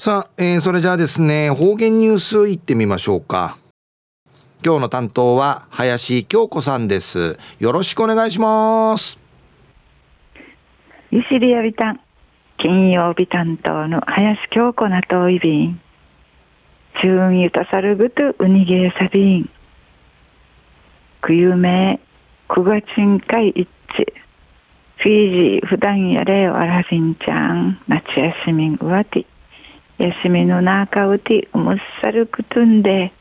さあ、えー、それじゃあですね、方言ニュースいってみましょうか。今日の担当は林京子さんです。よろしくお願いします。ゆしりやびたん、金曜日担当の林京子なといびん。中ゆたさるぐとうにげさびん。くゆめ、くがちんかいいっち。フィージー普段やれわらびんちゃん、夏休みうわて。休みの中うてうむっさるくとんで、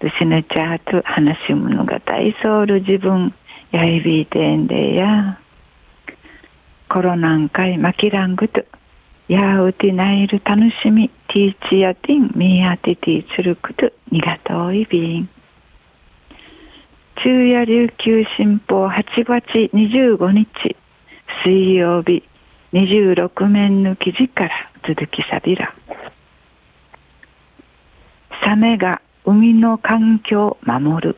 どしねちゃと話し物が大そうる自分、やいびいてんでや。コロナンかいまきらんぐと、やうてないる楽しみ、ティーチやティン、みやてティーチルくと、にがといびん。昼夜琉球新報8月25日。水曜日26面の記事から続きさびら。サメが海の環境を守る。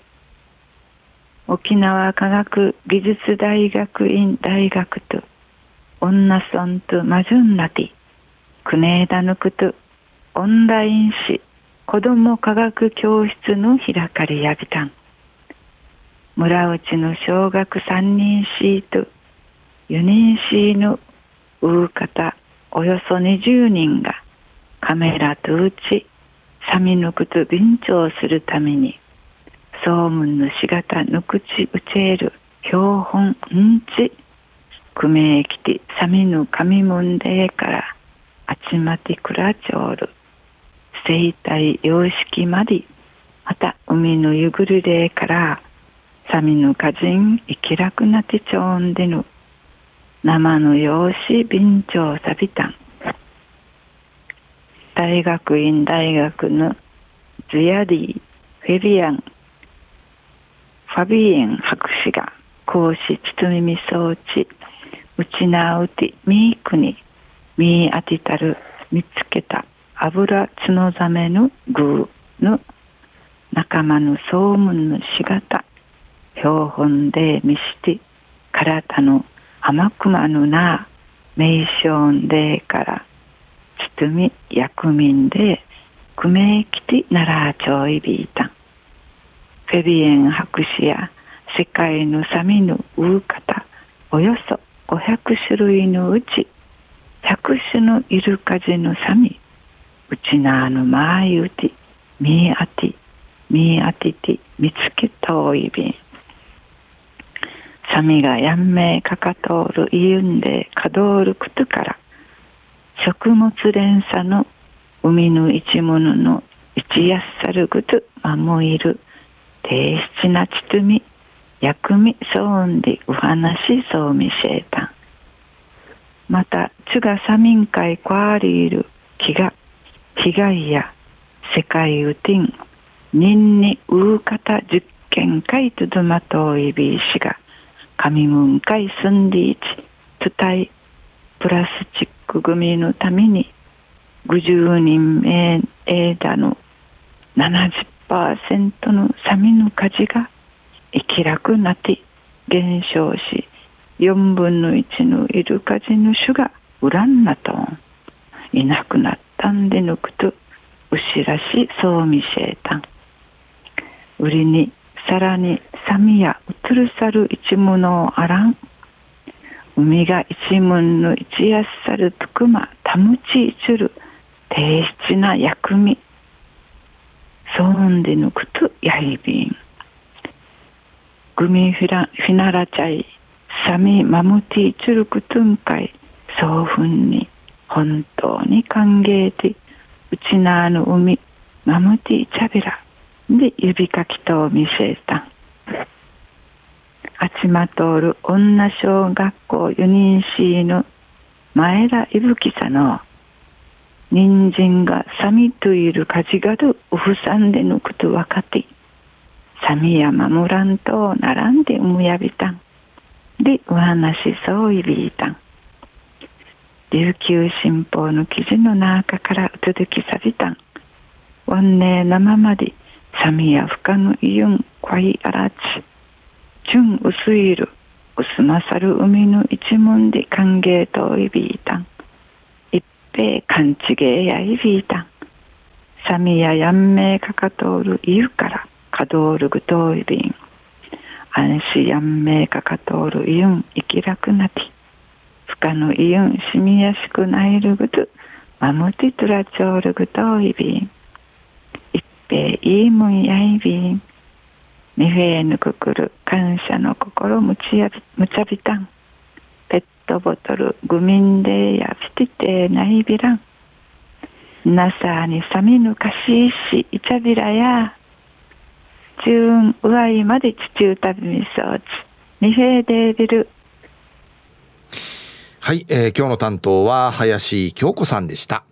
沖縄科学技術大学院大学と女村とマジュンナティクネーダヌクとオンライン誌子ども科学教室の開かれやびたん。村内の小学3人シート4人シーのう方およそ20人がカメラとうちサミヌクと便乗するために総務のしがたぬくちうちえる標本うんちくめえきてサミヌ神むんでからあちまてくらちょうる。生態様式までまた海のゆぐるれからサミヌカジン生きらくなてちょんでぬ生の養子便長サビタン大学院大学のズヤディ・フェビアン・ファビエン博士が講師包み装置うちなうてみーくにみーあてたる見つけた油角ザメのグーの仲間の総務のしがた標本で見して体の甘くまぬな名称でから包み薬民でくめきてならちょいびいた。んフェビエン博士や世界のサミのうう方およそ500種類のうち100種のイルカジのサミ。うちなあのまーゆてみあてみあてて見つけたおいびん。サミがやんめいかかとおるいうんでかどおるくとから。食物連鎖の海の一物の一やっさるぐとまもいる低質なちとみ薬味そうんでお話そうみせえたん。またつがサミン会こわりいる気が被害や世界うてん人にううかた実験会とどまといびいしが神文会住んでいち伝えプラスチック組のために50人目枝の70%のサミの火事が生きらくなって減少し4分の1のイルカジの種が恨んなといなくなったんで抜くと牛らしそう見せえたん。売りにさらにサミやうつるさる一物をあらん。海が一文の一やっさるとくまたむちいちる低質な薬味そんでぬくとやいびん。グミフィラフィナラチャイサミマムティチュルクトゥンカイそうふんに本当に歓迎でうちなあの海マムティチャビラで指かきと見せた。あちまとおる女小学校4人しの前田いぶきさの人参がサミといるかじがるおふさんでぬくとわかってサミや守らんと並んでうむやびたん。でお話そういびいたん。琉球新報の記事の中から続きさびたん。わんねえなままでサミや深のいゆんこいあらち。純薄いる薄まさる海の一門で歓迎といびいたん。一ぺかんちげやいびいたん。サミややんめいかかとおるいゆからかどおるぐといびん。安心やんめいかかとおるいゆん生きらくなてふかのいゆんしみやしくないるぐとまむてとらちょうるぐといびん。いっぺいいむんやいびん。みへぬくくる感謝の心むちやむちゃびたん。ペットボトルグミンデやピティテないびらん。なさにさみぬかしいしいちゃびらや。ちゅんうわいまでちちゅうたびみそうちみへでびるはい、えー、今日の担当は林京子さんでした。